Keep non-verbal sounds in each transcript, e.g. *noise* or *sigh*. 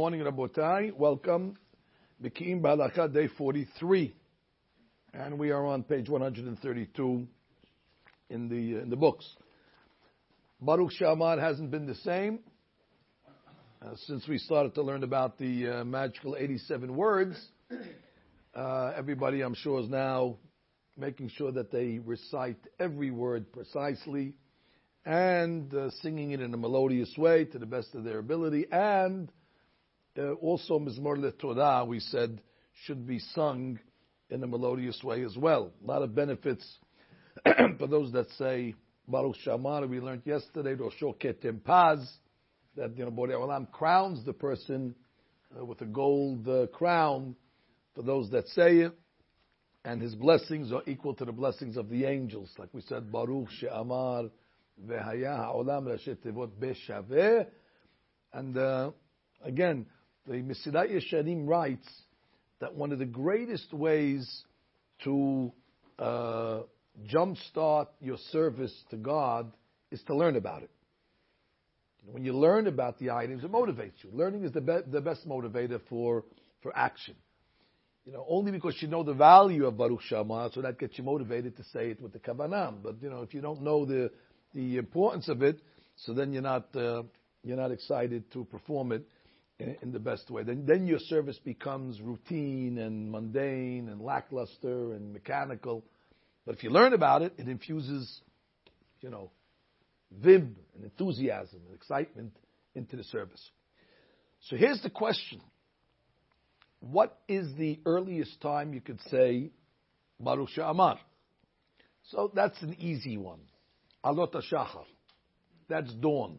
Morning, Rabotai. Welcome. Beki'im B'halacha, day 43. And we are on page 132 in the, in the books. Baruch Shamar hasn't been the same uh, since we started to learn about the uh, magical 87 words. Uh, everybody, I'm sure, is now making sure that they recite every word precisely and uh, singing it in a melodious way to the best of their ability and uh, also Mizmor Todah, we said, should be sung in a melodious way as well. A lot of benefits *clears throat* for those that say Baruch Shamar. We learned yesterday, Rosho Ketem Paz, that you know Borei Olam crowns the person uh, with a gold uh, crown for those that say it, and his blessings are equal to the blessings of the angels, like we said, Baruch She'amar Vehaya Ha'olam Rashi Tevot Beshaveh, and uh, again the Mesilat Yesharim writes that one of the greatest ways to uh, jumpstart your service to God is to learn about it. When you learn about the items, it motivates you. Learning is the, be- the best motivator for, for action. You know, only because you know the value of Baruch Shama, so that gets you motivated to say it with the Kavanam. But you know, if you don't know the the importance of it, so then you're not uh, you're not excited to perform it in the best way. Then, then your service becomes routine and mundane and lackluster and mechanical. But if you learn about it, it infuses, you know, vim and enthusiasm and excitement into the service. So here's the question. What is the earliest time you could say Baruch Sha'amar? So that's an easy one. Alot HaShachar. That's dawn.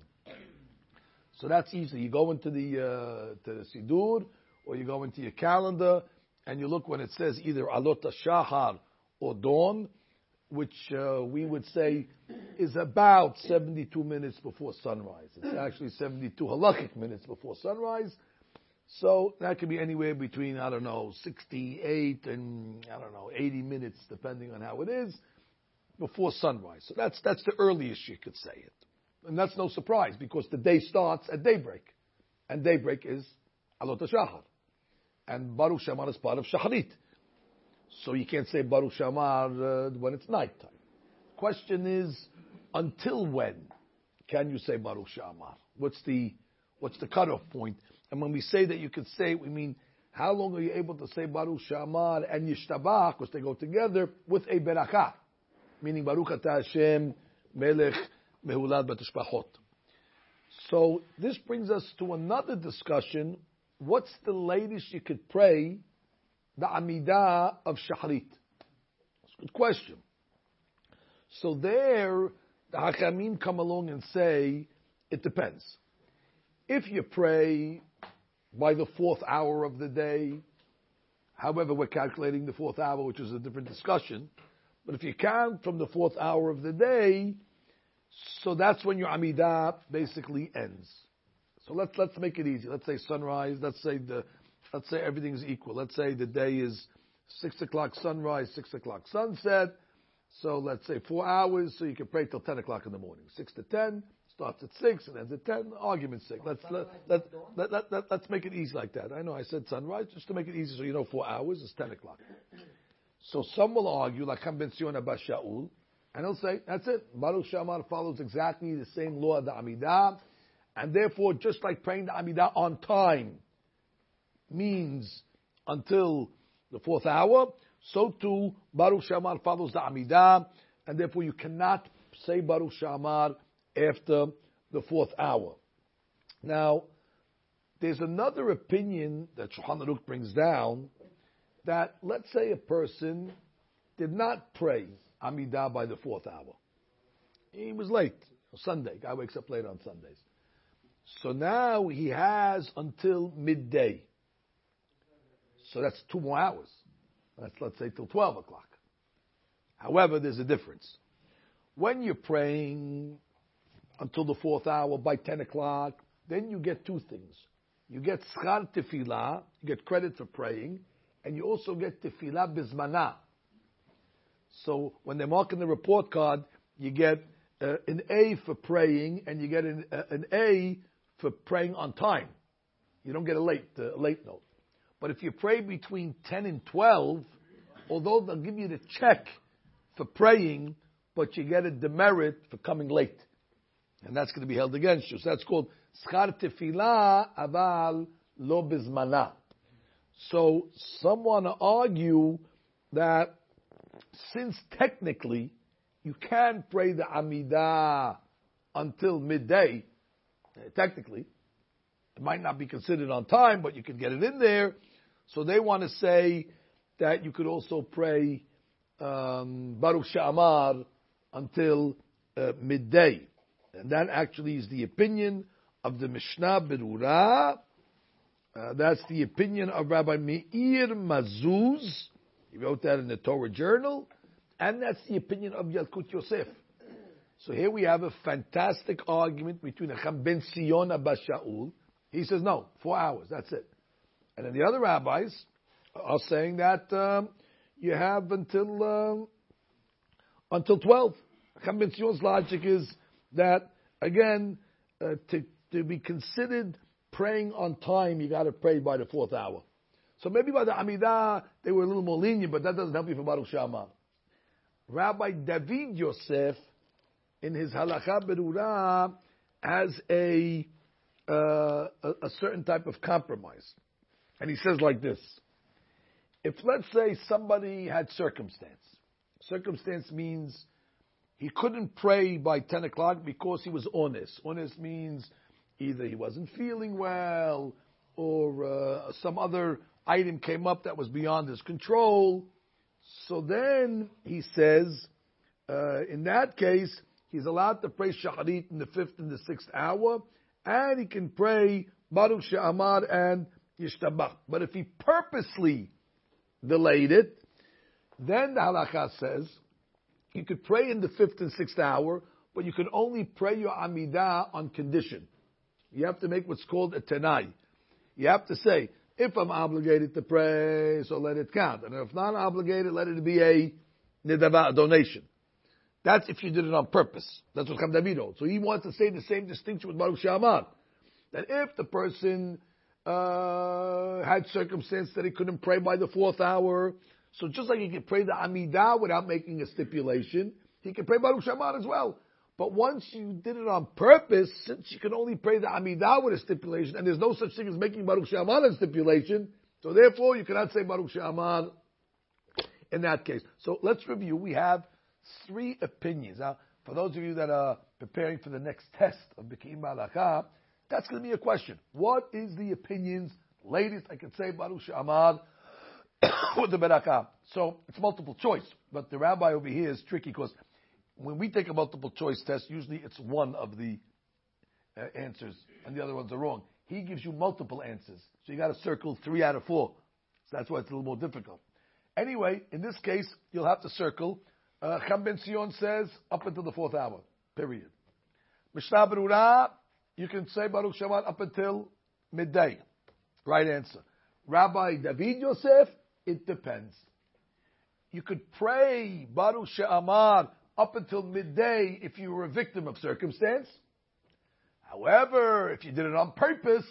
So that's easy. You go into the uh, to the Sidur, or you go into your calendar, and you look when it says either Alot Shahar or Dawn, which uh, we would say is about 72 minutes before sunrise. It's actually 72 halachic minutes before sunrise. So that could be anywhere between, I don't know, 68 and, I don't know, 80 minutes, depending on how it is, before sunrise. So that's, that's the earliest you could say it. And that's no surprise because the day starts at daybreak. And daybreak is Alot Shahar. And Baruch Shamar is part of Shaharit. So you can't say Baruch Shamar uh, when it's nighttime. Question is, until when can you say Baruch Shamar? What's the, what's the cutoff point? And when we say that you can say we mean how long are you able to say Baruch Shamar and Yishtabach, because they go together, with a berakah, meaning Baruch Atah Hashem Melech Batishpachot. So this brings us to another discussion. What's the latest you could pray the Amidah of Shaharit? That's a good question. So there, the Hakamim come along and say, it depends. If you pray by the fourth hour of the day, however we're calculating the fourth hour, which is a different discussion, but if you count from the fourth hour of the day, so that's when your Amidah basically ends. So let's let's make it easy. Let's say sunrise. Let's say the let's say everything's equal. Let's say the day is six o'clock sunrise, six o'clock sunset. So let's say four hours, so you can pray till ten o'clock in the morning. Six to ten starts at six and ends at ten. Argument's sake. Let's let, let, let, let, let, let's make it easy like that. I know I said sunrise just to make it easy, so you know four hours is ten o'clock. So some will argue, like Ham Abba Shaul, and he'll say, that's it. Baruch Shamar follows exactly the same law of the Amidah. And therefore, just like praying the Amidah on time means until the fourth hour, so too Baruch Shamar follows the Amidah. And therefore, you cannot say Baruch Shamar after the fourth hour. Now, there's another opinion that Shulchan Aruch brings down that let's say a person did not pray Amidah by the fourth hour. He was late. Sunday. Guy wakes up late on Sundays. So now he has until midday. So that's two more hours. That's, let's say, till 12 o'clock. However, there's a difference. When you're praying until the fourth hour by 10 o'clock, then you get two things. You get schar tefillah, you get credit for praying, and you also get tefillah bismana. So when they're marking the report card, you get uh, an A for praying, and you get an, uh, an A for praying on time. you don't get a late uh, late note. But if you pray between 10 and 12, although they'll give you the check for praying, but you get a demerit for coming late. And that's going to be held against you. So that's called schar tefillah aval lo bizmana. So some want to argue that since technically you can pray the Amidah until midday, technically, it might not be considered on time, but you can get it in there. So they want to say that you could also pray um, Baruch Sha'amar until uh, midday. And that actually is the opinion of the Mishnah Berurah. Uh, that's the opinion of Rabbi Meir Mazuz. He wrote that in the Torah Journal. And that's the opinion of Yalkut Yosef. So here we have a fantastic argument between Acham ben Sion Abba Shaul. He says, no, four hours, that's it. And then the other rabbis are saying that um, you have until um, until 12. Acham ben Sion's logic is that, again, uh, to, to be considered praying on time, you got to pray by the fourth hour. So maybe by the Amidah, they were a little more lenient, but that doesn't help you for Baruch Shama. Rabbi David Yosef, in his Halacha Berurah, has a, uh, a, a certain type of compromise. And he says like this. If let's say somebody had circumstance, circumstance means he couldn't pray by 10 o'clock because he was honest. Honest means either he wasn't feeling well or uh, some other item came up that was beyond his control. So then he says, uh, in that case, he's allowed to pray Shacharit in the fifth and the sixth hour, and he can pray Baruch She'amar and Yishtabach. But if he purposely delayed it, then the halacha says you could pray in the fifth and sixth hour, but you can only pray your Amidah on condition. You have to make what's called a tenai. You have to say, if I'm obligated to pray, so let it count. And if not obligated, let it be a nidava, a donation. That's if you did it on purpose. That's what Cham David holds. So he wants to say the same distinction with Baruch Shamar. That if the person uh, had circumstance that he couldn't pray by the fourth hour, so just like he could pray the Amidah without making a stipulation, he can pray Baruch Shamar as well. But once you did it on purpose, since you can only pray the Amidah with a stipulation, and there's no such thing as making Baruch She'amar a stipulation, so therefore you cannot say Baruch She'amar in that case. So let's review. We have three opinions. Now, for those of you that are preparing for the next test of Beki'im B'halacha, that's going to be a question. What is the opinions? Latest I can say Baruch She'amar *coughs* with the Berakah. So it's multiple choice, but the rabbi over here is tricky because when we take a multiple choice test, usually it's one of the uh, answers and the other ones are wrong. He gives you multiple answers. So you got to circle three out of four. So that's why it's a little more difficult. Anyway, in this case, you'll have to circle. Uh, Cham Ben Sion says up until the fourth hour. Period. Mishnah Berurah, you can say Baruch Shabbat up until midday. Right answer. Rabbi David Yosef, it depends. You could pray Baruch She'amar up until midday if you were a victim of circumstance. However, if you did it on purpose,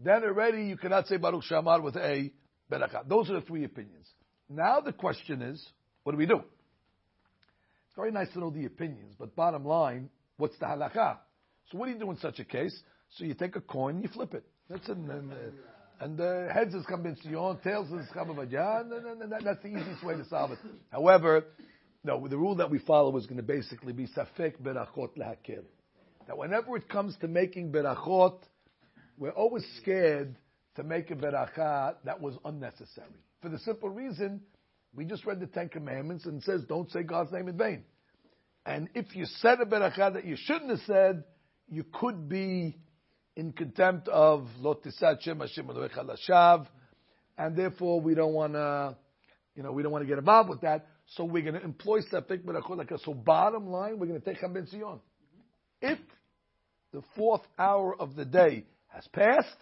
then already you cannot say Baruch Shamar with a berakah. Those are the three opinions. Now the question is, what do we do? It's very nice to know the opinions, but bottom line, what's the halakha? So what do you do in such a case? So you take a coin, you flip it. That's it. And, uh, and uh, heads is Ben Sion, tails is Cham and, and, and that's the easiest way to solve it. However, no, the rule that we follow is going to basically be safek berachot lehakel. That whenever it comes to making berachot, we're always scared to make a beracha that was unnecessary. For the simple reason, we just read the Ten Commandments and says don't say God's name in vain. And if you said a beracha that you shouldn't have said, you could be in contempt of lo tisat Shem Hashem and therefore we don't want to, you know, we don't want to get involved with that. So we're going to employ Safek Berachot So bottom line, we're going to take Cham Ben Sion. If the fourth hour of the day has passed,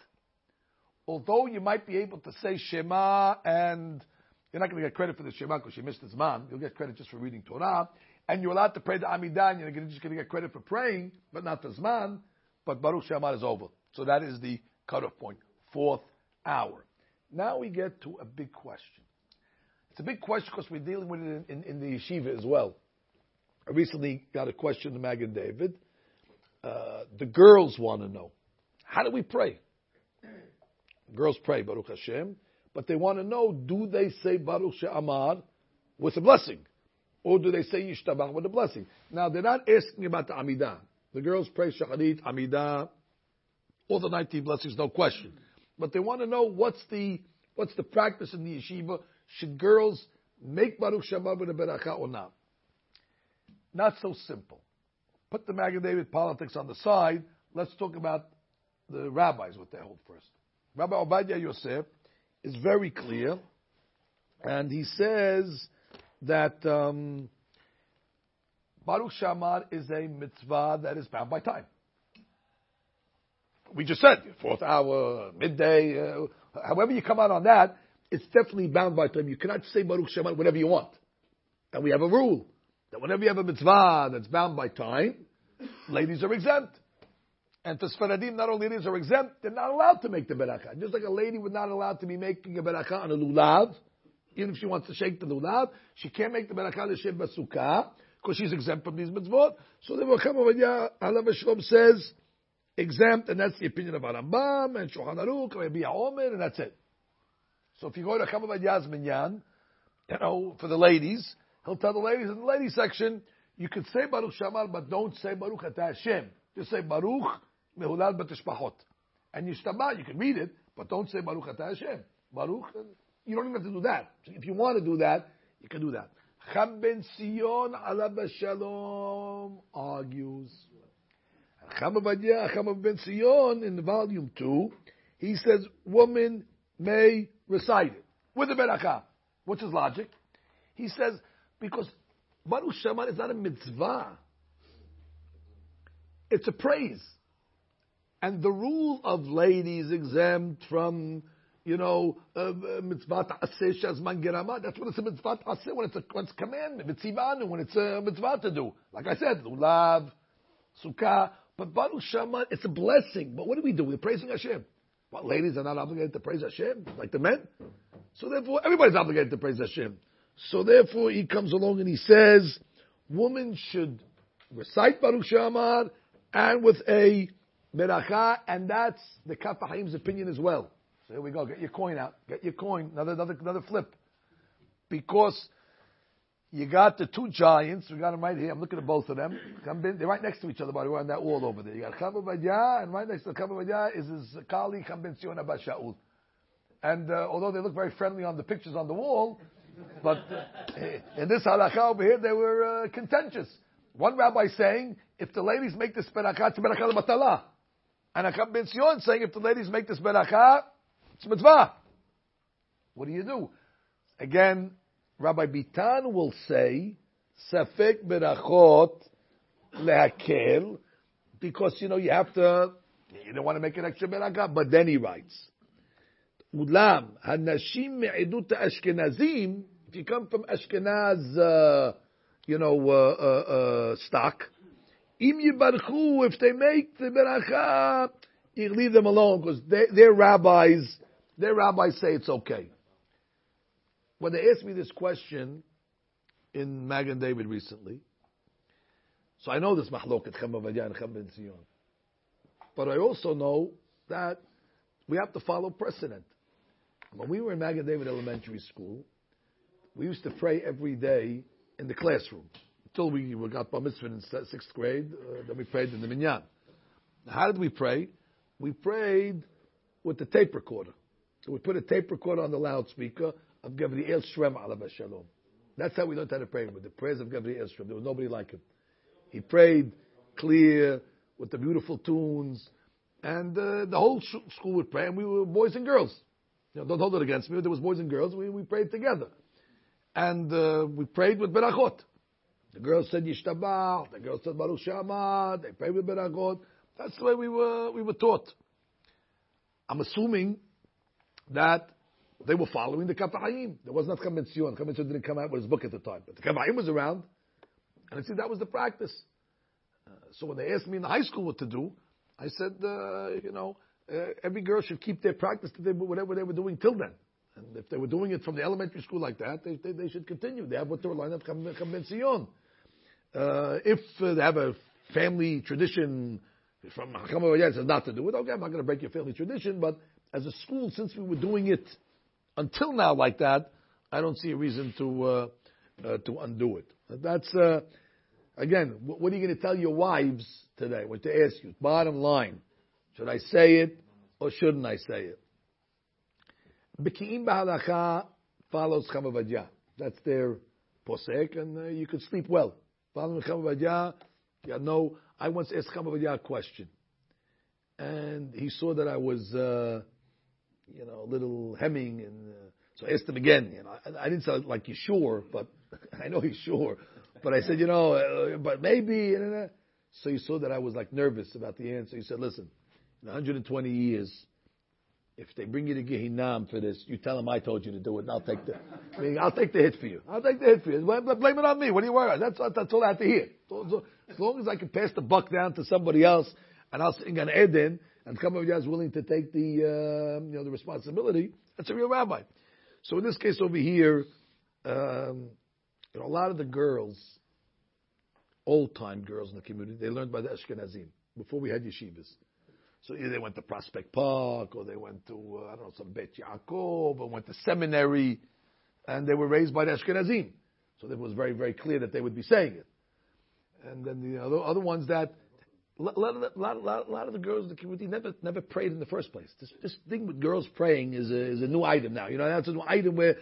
although you might be able to say Shema and you're not going to get credit for the Shema because you missed his man. You'll get credit just for reading Torah. And you're allowed to pray the Amidah and you're just going to get credit for praying, but not the Zman. But Baruch Shema is over. So that is the cutoff fourth hour. Now we get to a big question. It's a big question because we're dealing with it in, in, in the yeshiva as well. I recently got a question to Magen David. Uh, the girls want to know how do we pray? Girls pray Baruch Hashem, but they want to know do they say Baruch She'amar with a blessing, or do they say Yishtabach with a blessing? Now they're not asking about the Amidah. The girls pray Shacharit, Amidah, all the 19 blessings, no question. But they want to know what's the what's the practice in the yeshiva. Should girls make Baruch She'amar with a beracha or not? Not so simple. Put the Magen David politics on the side. Let's talk about the rabbis, what they hold first. Rabbi Obadiah Yosef is very clear, and he says that um, Baruch Shamar is a mitzvah that is bound by time. We just said fourth hour, midday, uh, however you come out on that, it's definitely bound by time. You cannot say Baruch Shamar whatever you want. And we have a rule that whenever you have a mitzvah that's bound by time, ladies are exempt. And for Sfaradim, not only ladies are exempt, they're not allowed to make the beracha. Just like a lady would not allowed to be making a beracha on a lulav, even if she wants to shake the lulav, she can't make the beracha leshev basukah because she's exempt from these mitzvot. So the Chacham Ovadia Alav Shalom says exempt, and that's the opinion of Arambam and Shulchan Aruch, Rabbi Omer, and that's it. So if you go to Chacham Ovadia's minyan, you know, for the ladies, he'll tell the ladies in the ladies section, you can say Baruch Shamar, but don't say Baruch Ata Hashem. Just say Baruch Mehulal Batishpachot. And Yishtabah, you can read it, but don't say Baruch Ata Hashem. Baruch, you don't even have to do that. If you want to do that, you can do that. Cham ben Sion Shalom argues. Cham ben Sion in volume 2, he says woman may recite it with the beracha. What's his logic? He says, because Baruch Shema is not a mitzvah. It's a praise. And the rule of ladies exempt from, you know, uh, mitzvah ta'aseh shazman gerama, that's when it's a mitzvah ta'aseh, when it's a, when it's commandment, mitzivanu, when it's a mitzvah to do. Like I said, lulav, sukkah, but Baruch Shema, it's a blessing. But what do we do? We're praising Hashem. What, ladies are not obligated to praise Hashem, like the men? So therefore, everybody's obligated to praise Hashem. So therefore, he comes along and he says, women should recite Baruch Shamar and with a beracha, and that's the Kaf HaChaim's opinion as well. So here we go. Get your coin out. Get your coin. Another, another, another flip. Because you got the two giants. We got them right here. I'm looking at both of them. They're right next to each other, by the way, on that wall over there. You got Chama Badya, and right next to Chama Badya is his colleague Chambin Sion Abba Shaul. And uh, although they look very friendly on the pictures on the wall, but uh, in this halakha over here, they were uh, contentious. One rabbi saying, if the ladies make this berakah, it's berakah batala. And Acham Ben saying, if the ladies make this berakah, it's mitzvah. What do you do? Again, Rabbi Bitan will say, safek berachot lehakel, because, you know, you have to, you don't want to make an extra berakah, but then he writes, Ulam, hanashim me'edut Ashkenazim, if you come from Ashkenaz, uh, you know, uh, uh, uh stock, im yibarchu, if they make the beracha, you leave them alone because their rabbis, their rabbis say it's okay. When they asked me this question in Magen David recently, so I know this mahloket Chama and Cham Ben Zion. But I also know that we have to follow precedent. When we were in Magen David Elementary School, we used to pray every day in the classroom until we got bar mitzvah in sixth grade. Uh, then we prayed in the minyan. How did we pray? We prayed with the tape recorder. So we put a tape recorder on the loudspeaker of Gabriel Shrem Alav Shalom. That's how we learned how to pray with the prayers of Gabriel Shrem. There was nobody like him. He prayed clear with the beautiful tunes, and uh, the whole sh- school would pray, and we were boys and girls. You know, don't hold it against me. There was boys and girls. We, we prayed together. And uh, we prayed with berachot. The girls said Yishtabach. The girls said Baruch Shama. They prayed with berachot. That's the way we were, we were taught. I'm assuming that they were following the Kaf There was not Cham Ben Sion. didn't come out with his book at the time. But the Kaf was around. And I said that was the practice. Uh, so when they asked me in the high school what to do, I said, uh, you know, uh, every girl should keep their practice they, whatever they were doing till then. And if they were doing it from the elementary school like that, they, they, they should continue. They have what they were learning up, Cham Uh, if uh, they have a family tradition from Hakam says not to do it, okay, I'm not going to break your family tradition, but as a school, since we were doing it until now like that, I don't see a reason to uh, uh, to undo it. That's uh, again, what are you going to tell your wives today? What they ask you? Bottom line, should I say it or shouldn't I say it? Beki'im b'halacha follows Chamavadia. That's their posek, and uh, you could sleep well. Following Chamavadia, you know, I once asked Chamavadia a question, and he saw that I was, uh, you know, a little hemming, and uh, so I asked him again. You know, I, I didn't sound like you sure, but *laughs* I know he's sure. But I said, you know, uh, but maybe. So he saw that I was like nervous about the answer. He said, listen, in 120 years, if they bring you to Gehinam for this, you tell them I told you to do it, and I'll take the, I mean, I'll take the hit for you. I'll take the hit for you. Blame it on me. What do you worry about? That's, that's all I have to hear. As long as I can pass the buck down to somebody else, and I'll sing an Eden, and Kamaviyah is willing to take the, uh, you know, the responsibility, that's a real rabbi. So in this case over here, um, you know, a lot of the girls, old time girls in the community, they learned by the Ashkenazim before we had yeshivas. So either they went to Prospect Park, or they went to uh, I don't know some Bet Yaakov, or went to seminary, and they were raised by the Ashkenazim. So it was very very clear that they would be saying it. And then the other other ones that a lot, of the, lot, lot, lot of the girls in the community never never prayed in the first place. This, this thing with girls praying is a, is a new item now. You know, that's a new item where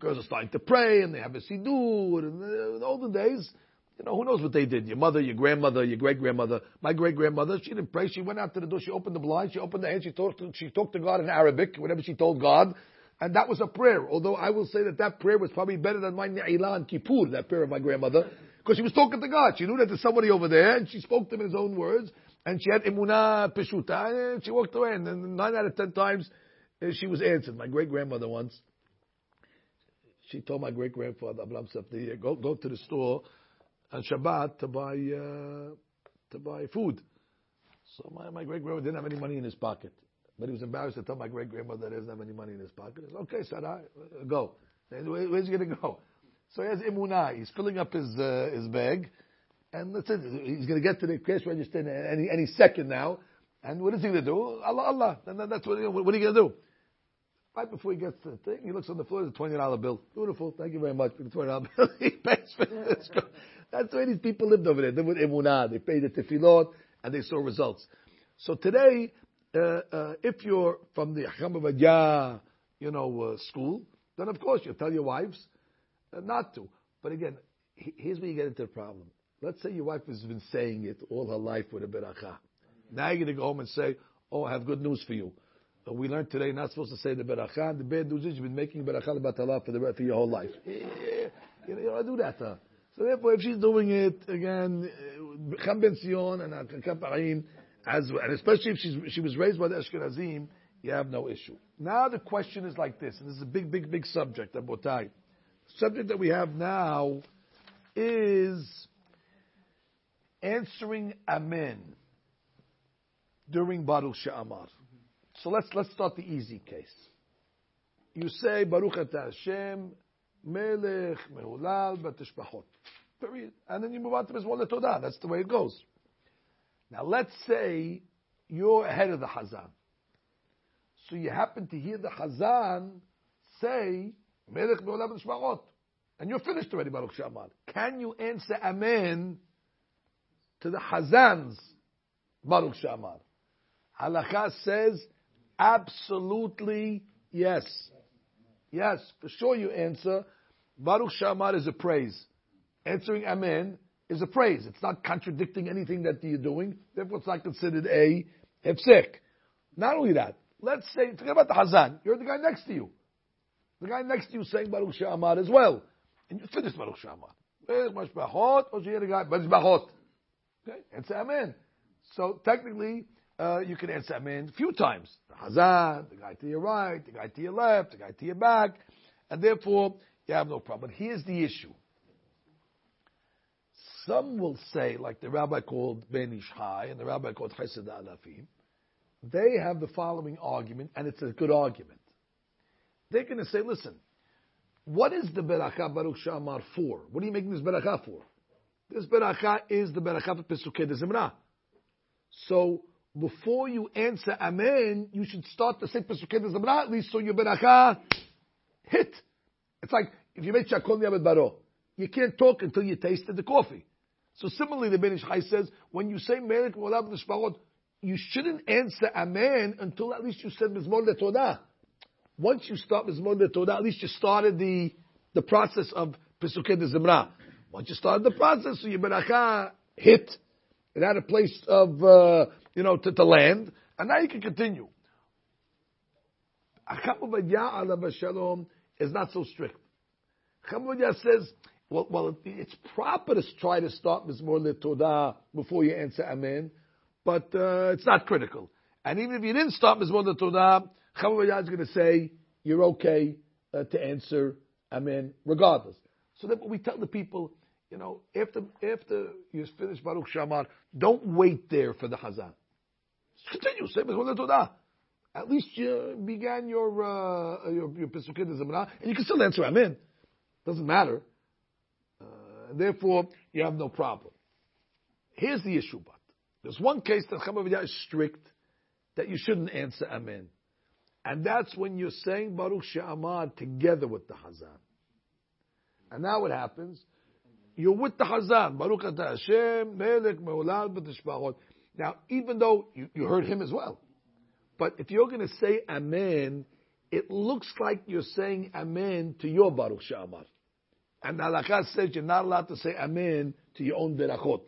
girls are starting to pray and they have a siddur. And uh, in the olden days, you know, who knows what they did? Your mother, your grandmother, your great grandmother. My great grandmother, she didn't pray. She went out to the door. She opened the blind. She opened the hand. She talked. To, she talked to God in Arabic, whatever she told God, and that was a prayer. Although I will say that that prayer was probably better than my Ne'ilah and Kippur, that prayer of my grandmother, because she was talking to God. She knew that there's somebody over there, and she spoke to him in his own words, and she had emunah peshuta, and she walked away. And then nine out of ten times, uh, she was answered. My great grandmother once, she told my great grandfather Abram Safdi, go go to the store on Shabbat to buy uh, to buy food. So my, my great grandmother didn't have any money in his pocket, but he was embarrassed to tell my great grandmother that he doesn't have any money in his pocket. He said, "Okay, Sarai, go." Where, where's he going to go? So he has emunah. He's filling up his uh, his bag, and that's it. He's going to get to the cash register any any second now. And what is he going to do? Allah, Allah. And that's what, what are you going to do? Right before he gets to the thing, he looks on the floor, there's a $20 bill. Beautiful, thank you very much for the $20 *laughs* bill. he pays for this. That's the way these people lived over there. They with emunah. They paid the tefillot and they saw results. So today, uh, uh, if you're from the Hamavadya, you know, uh, school, then of course you tell your wives Uh, not to. But again, here's where you get into the problem. Let's say your wife has been saying it all her life with a beracha. Now you're going to go home and say, "Oh, I have good news for you." Uh, we learned today not supposed to say the beracha. The bad news is you've been making beracha batala for the for your whole life. you, don't do that. So therefore, if she's doing it again, uh, Cham Ben Sion and uh, Kaparim, as and especially if she's, she was raised by the Ashkenazim, you have no issue. Now the question is like this, and this is a big, big, big subject, Abotai. Subject that we have now is answering Amen during Baruch She'amar. So let's let's start the easy case. You say Baruch Ata Hashem Melech Mehulal Batishbachot. Period. And then you move on to Mizmor Todah. That's the way it goes. Now let's say you're ahead of the Hazan. So you happen to hear the Hazan say Melech Batishbachot. And you're finished already, Baruch Shamar. Can you answer Amen to the Hazan's Baruch Shamar? Halakha says absolutely yes. Yes, for sure you answer. Baruch Shamar is a praise. Answering Amen is a praise. It's not contradicting anything that you're doing. Therefore, it's not considered a hefsek. Not only that, let's say, forget about the Hazan. You're the guy next to you. The guy next to you saying Baruch Shamar as well. And you finish Baruch Shamar. Mashbachot, or you hear the guy, Mashbachot. Okay, answer Amen. So technically, uh, you can answer Amen a few times. The Hazan, the guy to your right, the guy to your left, the guy to your back, and therefore you have no problem. But here's the issue. Some will say, like the rabbi called Ben Ish Hai and the rabbi called Chesed Alafim, they have the following argument, and it's a good argument. They're going to say, listen, what is the beracha Baruch Shamar for? What are you making this beracha for? This beracha is the beracha for Pesukei Zimra. So before you answer Amen, you should start to say Pesukei Zimra at least so your beracha hit. It's like if you make Shakol Yabed Baro, you can't talk until you tasted the coffee. So similarly, the Ben Ish Chai says, when you say Melech Molab Nishparot, you shouldn't answer Amen until at least you said Mizmor Todah. Once you start Mizmor Todah, at least you started the, the process of Pesukei Zimra. Once you started the process, so your beracha hit, it had a place of, uh, you know, to, to land, and now you can continue. Shalom is not so strict. Chamadia says, well, well, it's proper to try to start Mizmor Todah before you answer Amen, but uh, it's not critical. And even if you didn't start Mizmor Todah, Chamadia is going to say you're okay uh, to answer Amen regardless. So that we tell the people, you know, after after you finish Baruch Shamar, don't wait there for the Hazan. Continue, say. At least you began your uh, your, your Pesukei and you can still answer Amen. Doesn't matter. Uh, therefore, you have no problem. Here's the issue, but there's one case that Chamavidah is strict that you shouldn't answer Amen. And that's when you're saying Baruch She'amar together with the Hazan. And now what happens? You're with the Hazan. Baruch Ata Hashem, Melech, Me'olal, B'tishbachot. Now, even though you, you heard him as well, but if you're going to say Amen, it looks like you're saying Amen to your Baruch She'amar. And halakha says you're not allowed to say Amen to your own berachot.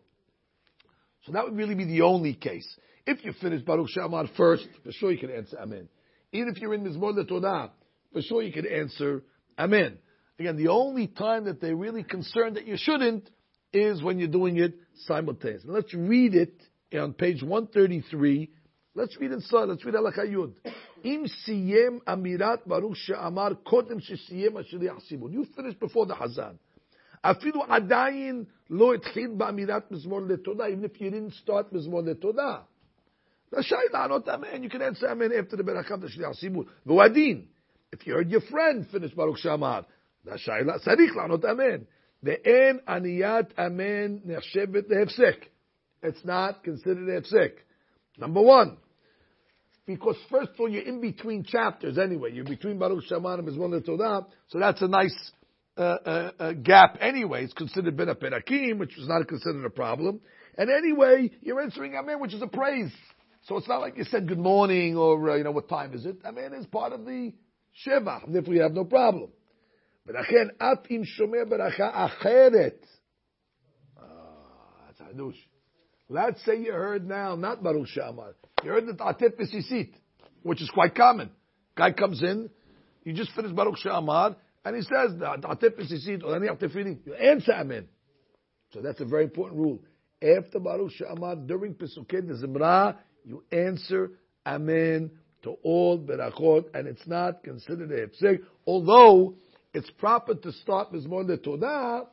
So that would really be the only case. If you finish Baruch She'amar first, for sure you can answer Amen. Even if you're in Mizmor Todah, for sure you can answer Amen. Again, the only time that they're really concerned that you shouldn't is when you're doing it simultaneously. Let's read it on page 133. Let's read inside. Let's read Halakha Yud. Im amirat baruch she'amar kodem shesiyem asher. You finished before the Hazan. Afilu adayin lo etchil ba'amirat letodah, even if you didn't start mizmor letodah. Rashai la'anot amen. You can answer amen after the berachah d'shliach sibur. V'wadin. If you heard your friend finish Baruch Shamar, Rashai la sarich la'anot amen. en, aniyat amen nechshevet lehefsek. It's not considered hefsek. Number one. Because first of all, you're in between chapters anyway. You're between Baruch Shamar and Mizmor Todah, so that's a nice uh, uh, uh, gap anyway. It's considered ben a which is not considered a problem. And anyway, you're answering Amen, which is a praise. So it's not like you said good morning or, uh, you know, what time is it? Amen is part of the Sheva, and therefore you have no problem. ולכן אף אם שומע ברכה אחרת, uh, that's hadush. Let's say you heard now, not Baruch Shamar, you heard the Ta'atif Besisit, which is quite common. Guy comes in, you just finished Baruch Shamar, and he says, Ta'atif Besisit, or any Tefilin, you answer Amen. So that's a very important rule. After Baruch Shamar, during Pesukei Zimra, you answer Amen to all berachot, and it's not considered a hefsek, although it's proper to start Mizmor de Todah,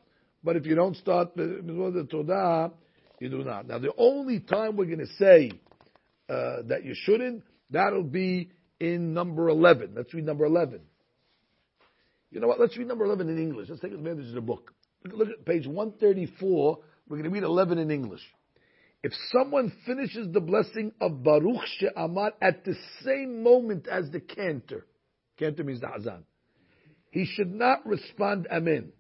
but if you don't start Mizmor de Todah, you do not. Now, the only time we're going to say uh, that you shouldn't, that'll be in number 11. Let's read number 11. You know what? Let's read number 11 in English. Let's take advantage of the book. Look, look at page 134. We're going to read 11 in English. If someone finishes the blessing of Baruch She'amar at the same moment as the cantor, cantor means the Hazan, he should not respond Amen.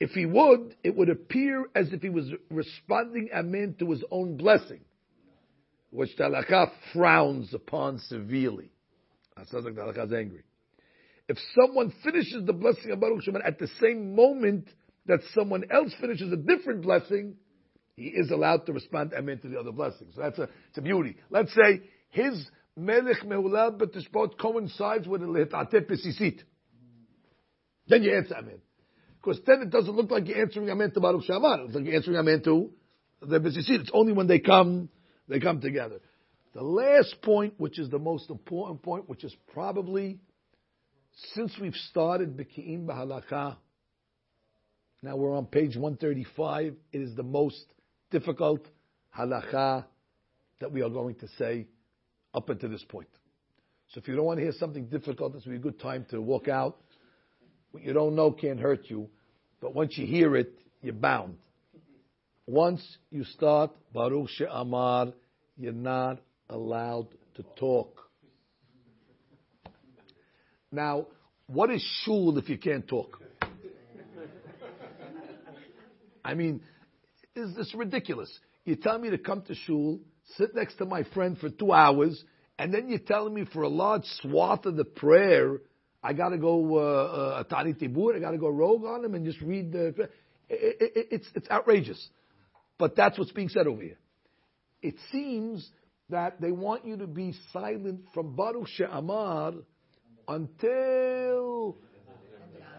If he would, it would appear as if he was responding Amen to his own blessing, which Talakah frowns upon severely. That sounds like Talakah is angry. If someone finishes the blessing of Baruch Sheman at the same moment that someone else finishes a different blessing, he is allowed to respond Amen to the other blessings. So that's a, it's a beauty. Let's say his Melech Mehulad Betishbot coincides with the Lehitateh Pesisit. Then you answer Amen. Because then it doesn't look like you're answering Amen to Baruch Shaman. It looks like you're answering Amen to the B'sisit. It's only when they come, they come together. The last point, which is the most important point, which is probably, since we've started B'ki'im B'halakha, now we're on page 135, it is the most difficult halakha that we are going to say up until this point. So if you don't want to hear something difficult, this would be a good time to walk out. What you don't know can't hurt you, but once you hear it, you're bound. Once you start Baruch She'amar, you're not allowed to talk. Now, what is shul if you can't talk? I mean, is this ridiculous? You tell me to come to shul, sit next to my friend for two hours, and then you're telling me for a large swath of the prayer, I got to go uh, uh, tari tibur, I got to go rogue on him and just read the. It, it, it's it's outrageous, but that's what's being said over here. It seems that they want you to be silent from Baruch She'amar until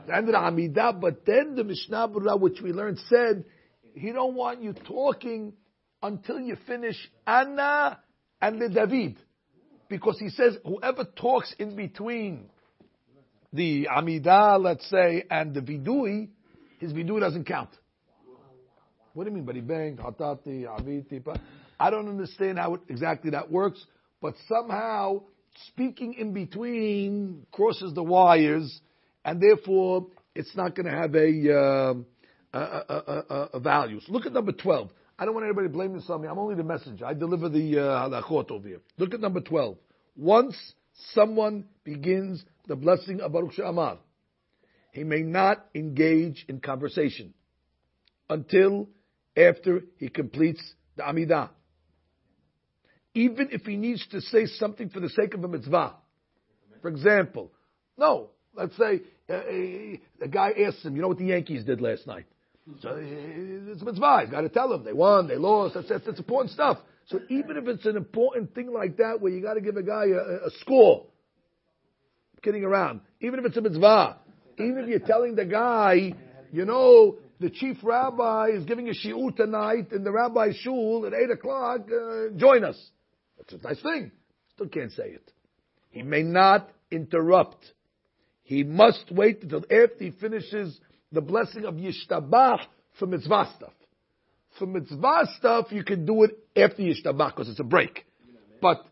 the end of the Amidah, but then the Mishnah Berurah, which we learned, said he don't want you talking until you finish Anna and the David. Because he says whoever talks in between the Amidah, let's say, and the Vidui, his Vidui doesn't count. What do you mean? But he banged, Hatati, Aviti. I don't understand how it, exactly that works, but somehow speaking in between crosses the wires, and therefore it's not going to have a, uh, a, a, a, value. So look at number 12. I don't want anybody blaming this on me. I'm only the messenger. I deliver the uh, halachot over here. Look at number 12. Once someone begins the blessing of Baruch She'amar, he may not engage in conversation until after he completes the Amidah even if he needs to say something for the sake of a mitzvah. For example, no, let's say uh, uh a guy asks him, you know what the Yankees did last night? So it's a mitzvah. He's got to tell them they won, they lost. That's, that's, that's important stuff. So even if it's an important thing like that, where you got to give a guy a, a score, I'm kidding around. Even if it's a mitzvah, even if you're telling the guy, you know, the chief rabbi is giving a shiur tonight in the rabbi's shul at eight o'clock. Uh, join us. That's a nice thing. Still can't say it. He may not interrupt. He must wait until after he finishes the blessing of Yishtabach for mitzvah stuff. For mitzvah stuff, you can do it after Yishtabach because it's a break. But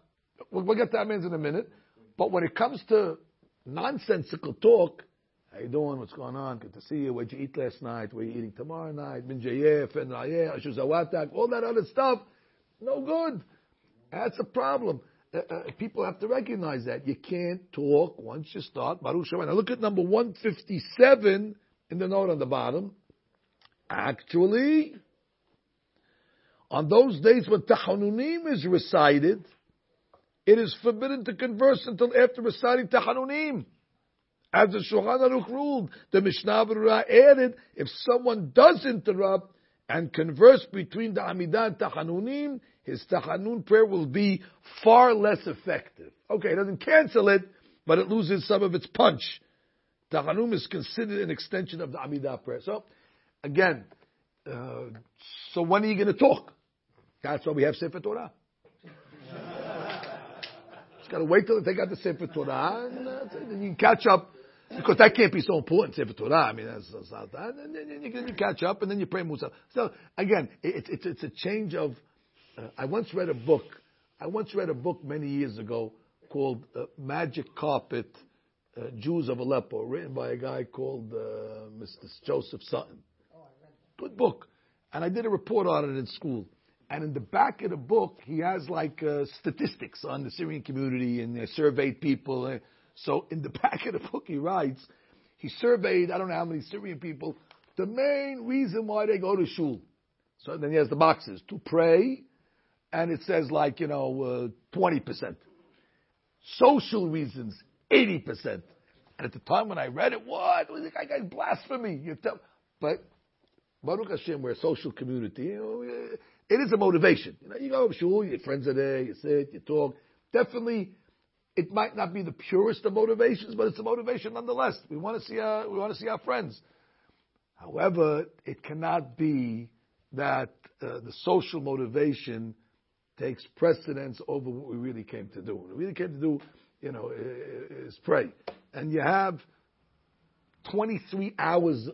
we'll, we'll get to that means in a minute. But when it comes to nonsensical talk, how you doing? What's going on? Good to see you. What'd you eat last night? What are you eating tomorrow night? Min all that other stuff, no good. That's a problem. Uh, uh, people have to recognize that. You can't talk once you start Baruch. Now look at number 157 in the note on the bottom. Actually, on those days when Tahanunim is recited, it is forbidden to converse until after reciting Tahanunim. As the Shulchan Aruch ruled, the Mishnah Berurah added, if someone does interrupt and converse between the Amidah and Tahanunim, his Tahanun prayer will be far less effective. Okay, it doesn't cancel it, but it loses some of its punch. Tahanun is considered an extension of the Amidah prayer. So, again, uh, so when are you going to talk? That's why we have Sefer Torah. Just got to wait till they out the Sefer Torah, and uh, then you catch up because that can't be so important Sefer Torah. I mean, that's, that's not that. And then you, you catch up, and then you pray Musa. So again, it's it's it's a change of uh, I once read a book. I once read a book many years ago called uh, Magic Carpet, uh, Jews of Aleppo, written by a guy called uh, Mr. Joseph Sutton. Oh, Good book. And I did a report on it in school. And in the back of the book, he has like uh, statistics on the Syrian community and surveyed people. Uh, so in the *laughs* back of the book, he writes, he surveyed, I don't know how many Syrian people, the main reason why they go to shul. So then he has the boxes to pray, and it says like, you know, uh, 20%. Social reasons, 80%. And at the time when I read it, what? I blasphemy. You tell, but Baruch Hashem, we're a social community. You know, it is a motivation. You know, you go to shul, your friends are there, you sit, you talk. Definitely, it might not be the purest of motivations, but it's a motivation nonetheless. We want to see our, we want to see our friends. However, it cannot be that uh, the social motivation takes precedence over what we really came to do. What we really came to do, you know, is pray. And you have 23 hours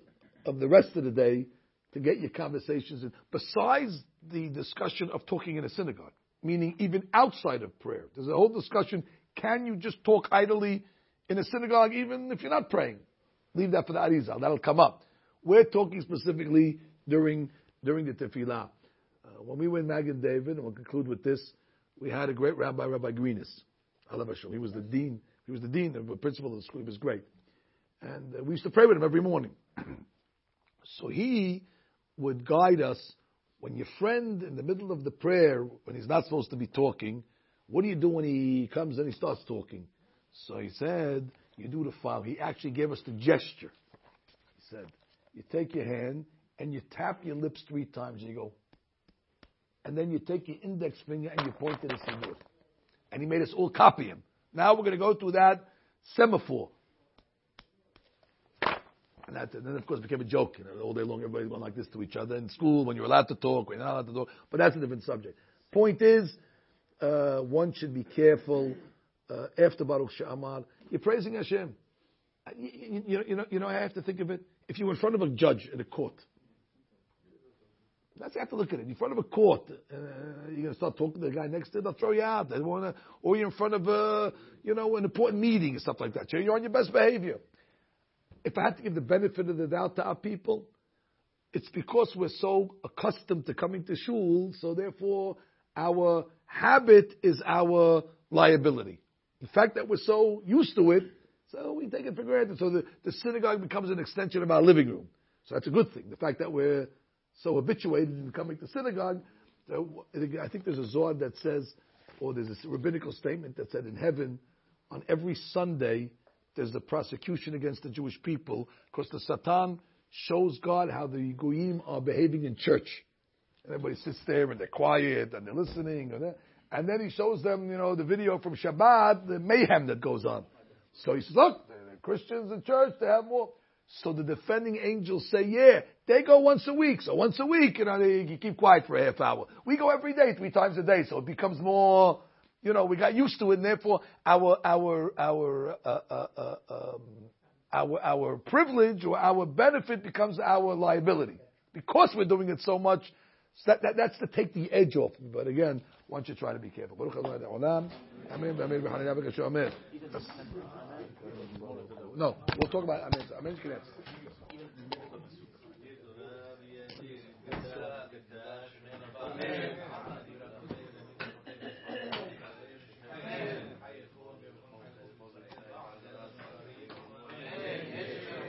of the rest of the day to get your conversations in, besides the discussion of talking in a synagogue. meaning even outside of prayer. There's a whole discussion. Can you just talk idly in a synagogue even if you're not praying? Leave that for the Arizal. That'll come up. We're talking specifically during during the tefillah. Uh, when we were in Magen David, and we'll conclude with this, we had a great rabbi, Rabbi Greenis. He was the dean. He was the dean, of the principal of the school. He was great, and uh, we used to pray with him every morning. *clears throat* so he would guide us when your friend in the middle of the prayer, when he's not supposed to be talking, what do you do when he comes and he starts talking? So he said, you do the foul. He actually gave us the gesture. He said, you take your hand and you tap your lips three times and you go, and then you take your index finger and you point to the Siddur. And he made us all copy him. Now we're going to go through that semaphore. And, that, and then, of course, became a joke. You know, all day long, everybody went like this to each other in school when you're allowed to talk, when you're not allowed to talk. But that's a different subject. Point is, uh, one should be careful. Uh, after Baruch She'amar, you're praising Hashem. You, you, you, know, you know, I have to think of it. If you were in front of a judge in a court, that's you have to look at it. In front of a court, uh, you're going to start talking to the guy next to you, they'll throw you out. They wanna, or you're in front of a, you know, an important meeting or stuff like that. So You're on your best behavior if I had to give the benefit of the doubt to our people, it's because we're so accustomed to coming to shul, so therefore our habit is our liability. The fact that we're so used to it, so we take it for granted. So the, the synagogue becomes an extension of our living room. So that's a good thing. The fact that we're so habituated in coming to synagogue. I think there's a Zohar that says, or there's a rabbinical statement that said in heaven, on every Sunday, there's a prosecution against the Jewish people because the Satan shows God how the Goyim are behaving in church. Everybody sits there and they're quiet and they're listening. And, and then he shows them, you know, the video from Shabbat, the mayhem that goes on. So he says, look, the Christians in church, they have more. So the defending angels say, yeah, they go once a week. So once a week, you know, they keep quiet for a half hour. We go every day, three times a day. So it becomes more, you know, we got used to it, and therefore our our our uh, uh, uh, um, our our privilege or our benefit becomes our liability because we're doing it so much. So that, that, that's to take the edge off. But again, once you try to be careful. No, we'll talk about Amen. Amen. Amen.